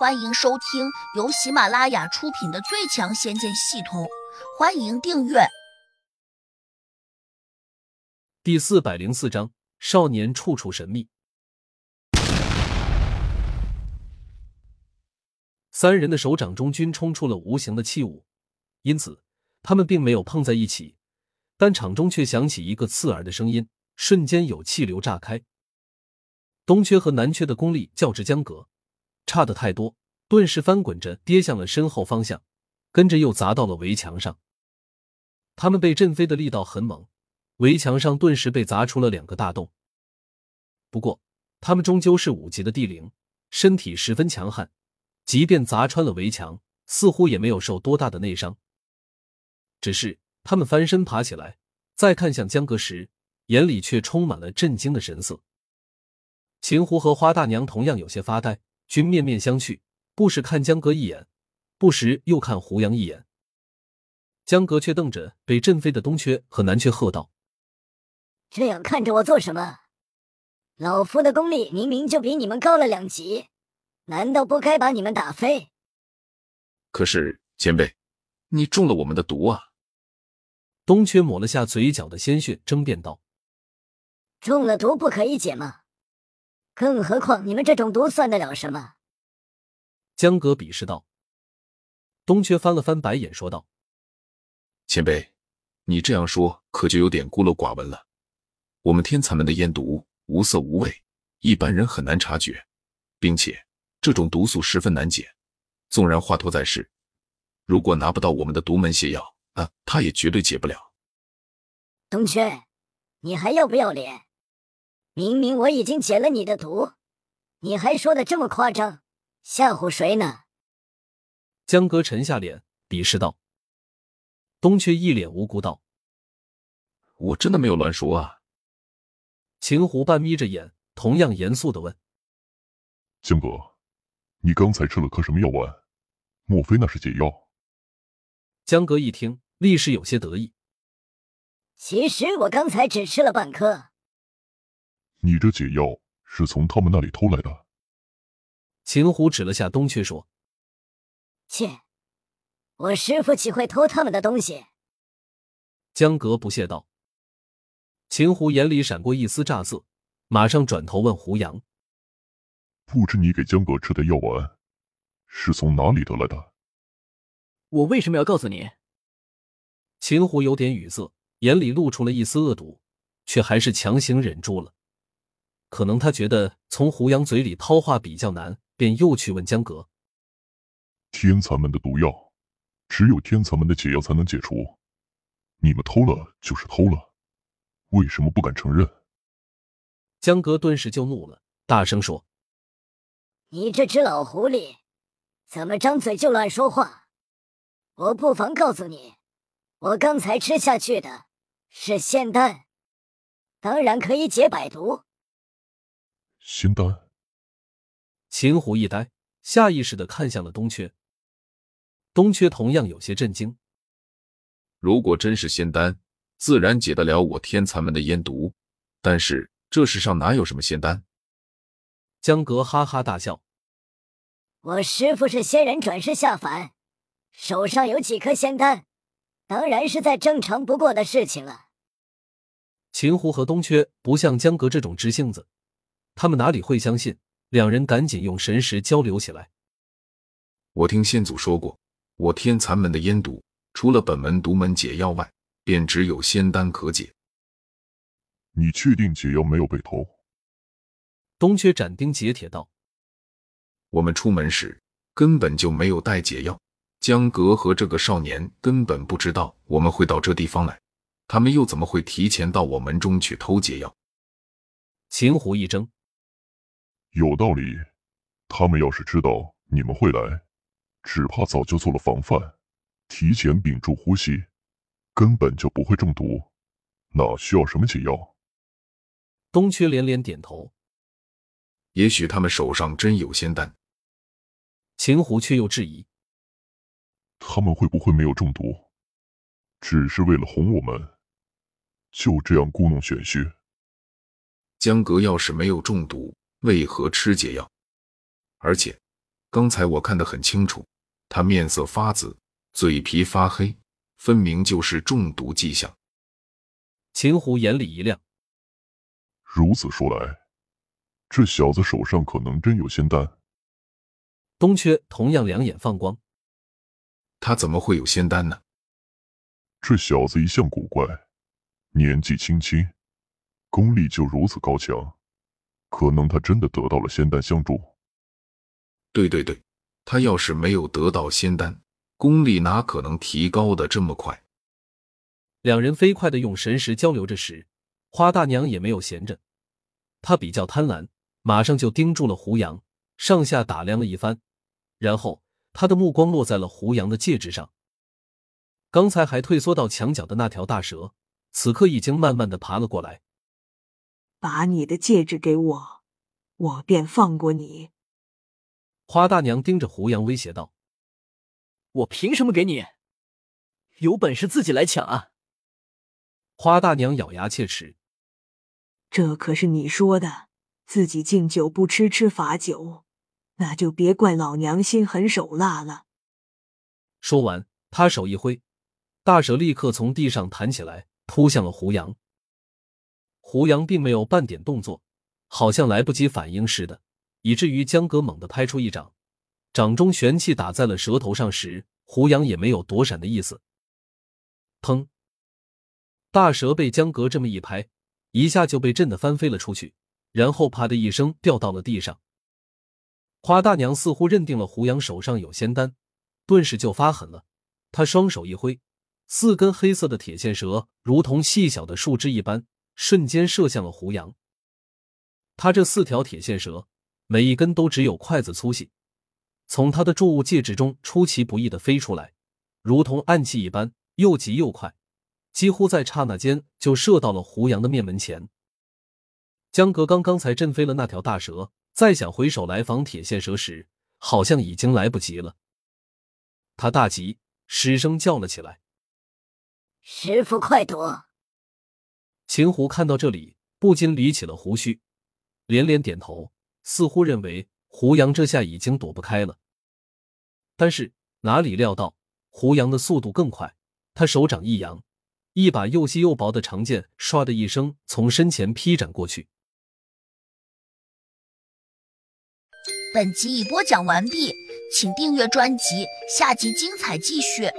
欢迎收听由喜马拉雅出品的《最强仙剑系统》，欢迎订阅。第四百零四章：少年处处神秘。三人的手掌中均冲出了无形的气雾，因此他们并没有碰在一起，但场中却响起一个刺耳的声音，瞬间有气流炸开。东缺和南缺的功力较之江阁。差的太多，顿时翻滚着跌向了身后方向，跟着又砸到了围墙上。他们被震飞的力道很猛，围墙上顿时被砸出了两个大洞。不过，他们终究是五级的地灵，身体十分强悍，即便砸穿了围墙，似乎也没有受多大的内伤。只是他们翻身爬起来，再看向江阁时，眼里却充满了震惊的神色。秦胡和花大娘同样有些发呆。均面面相觑，不时看江哥一眼，不时又看胡杨一眼。江哥却瞪着被震飞的东缺和南缺，喝道：“这样看着我做什么？老夫的功力明明就比你们高了两级，难道不该把你们打飞？”可是前辈，你中了我们的毒啊！东缺抹了下嘴角的鲜血，争辩道：“中了毒不可以解吗？”更何况你们这种毒算得了什么？江哥鄙视道。东缺翻了翻白眼，说道：“前辈，你这样说可就有点孤陋寡闻了。我们天蚕门的烟毒无色无味，一般人很难察觉，并且这种毒素十分难解。纵然华佗在世，如果拿不到我们的独门邪药，啊，他也绝对解不了。”东缺，你还要不要脸？明明我已经解了你的毒，你还说的这么夸张，吓唬谁呢？江哥沉下脸，鄙视道。东却一脸无辜道：“我真的没有乱说啊。”秦湖半眯着眼，同样严肃的问：“江哥，你刚才吃了颗什么药丸？莫非那是解药？”江哥一听，立时有些得意：“其实我刚才只吃了半颗。”你这解药是从他们那里偷来的？秦虎指了下东阙说：“切，我师傅岂会偷他们的东西？”江格不屑道。秦虎眼里闪过一丝乍色，马上转头问胡杨：“不知你给江格吃的药丸是从哪里得来的？”我为什么要告诉你？秦虎有点语塞，眼里露出了一丝恶毒，却还是强行忍住了。可能他觉得从胡杨嘴里掏话比较难，便又去问江革：“天蚕门的毒药，只有天蚕门的解药才能解除。你们偷了就是偷了，为什么不敢承认？”江革顿时就怒了，大声说：“你这只老狐狸，怎么张嘴就乱说话？我不妨告诉你，我刚才吃下去的是仙丹，当然可以解百毒。”仙丹。秦虎一呆，下意识的看向了东缺。东缺同样有些震惊。如果真是仙丹，自然解得了我天蚕门的烟毒。但是这世上哪有什么仙丹？江阁哈哈大笑。我师傅是仙人转世下凡，手上有几颗仙丹，当然是再正常不过的事情了。秦湖和东缺不像江阁这种直性子。他们哪里会相信？两人赶紧用神识交流起来。我听先祖说过，我天蚕门的烟毒，除了本门独门解药外，便只有仙丹可解。你确定解药没有被偷？东缺斩钉截铁道：“我们出门时根本就没有带解药，江阁和这个少年根本不知道我们会到这地方来，他们又怎么会提前到我门中去偷解药？”秦虎一怔。有道理，他们要是知道你们会来，只怕早就做了防范，提前屏住呼吸，根本就不会中毒，哪需要什么解药？东缺连连点头。也许他们手上真有仙丹。秦虎却又质疑：他们会不会没有中毒，只是为了哄我们，就这样故弄玄虚？江阁要是没有中毒。为何吃解药？而且，刚才我看得很清楚，他面色发紫，嘴皮发黑，分明就是中毒迹象。秦胡眼里一亮，如此说来，这小子手上可能真有仙丹。东缺同样两眼放光，他怎么会有仙丹呢？这小子一向古怪，年纪轻轻，功力就如此高强，可能他真的得到了仙丹相助。对对对，他要是没有得到仙丹，功力哪可能提高的这么快？两人飞快的用神识交流着时，花大娘也没有闲着，她比较贪婪，马上就盯住了胡杨，上下打量了一番，然后她的目光落在了胡杨的戒指上。刚才还退缩到墙角的那条大蛇，此刻已经慢慢的爬了过来。把你的戒指给我，我便放过你。花大娘盯着胡杨威胁道：“我凭什么给你？有本事自己来抢啊！”花大娘咬牙切齿：“这可是你说的，自己敬酒不吃吃罚酒，那就别怪老娘心狠手辣了。”说完，他手一挥。大蛇立刻从地上弹起来，扑向了胡杨。胡杨并没有半点动作，好像来不及反应似的，以至于江哥猛地拍出一掌，掌中玄气打在了蛇头上时，胡杨也没有躲闪的意思。砰！大蛇被江哥这么一拍，一下就被震得翻飞了出去，然后啪的一声掉到了地上。花大娘似乎认定了胡杨手上有仙丹，顿时就发狠了，她双手一挥。四根黑色的铁线蛇如同细小的树枝一般，瞬间射向了胡杨。他这四条铁线蛇，每一根都只有筷子粗细，从他的注物戒指中出其不意的飞出来，如同暗器一般，又急又快，几乎在刹那间就射到了胡杨的面门前。江格刚刚才震飞了那条大蛇，再想回手来防铁线蛇时，好像已经来不及了。他大急，失声叫了起来。师傅，快躲！秦胡看到这里，不禁理起了胡须，连连点头，似乎认为胡杨这下已经躲不开了。但是哪里料到，胡杨的速度更快，他手掌一扬，一把又细又薄的长剑唰的一声从身前劈斩过去。本集已播讲完毕，请订阅专辑，下集精彩继续。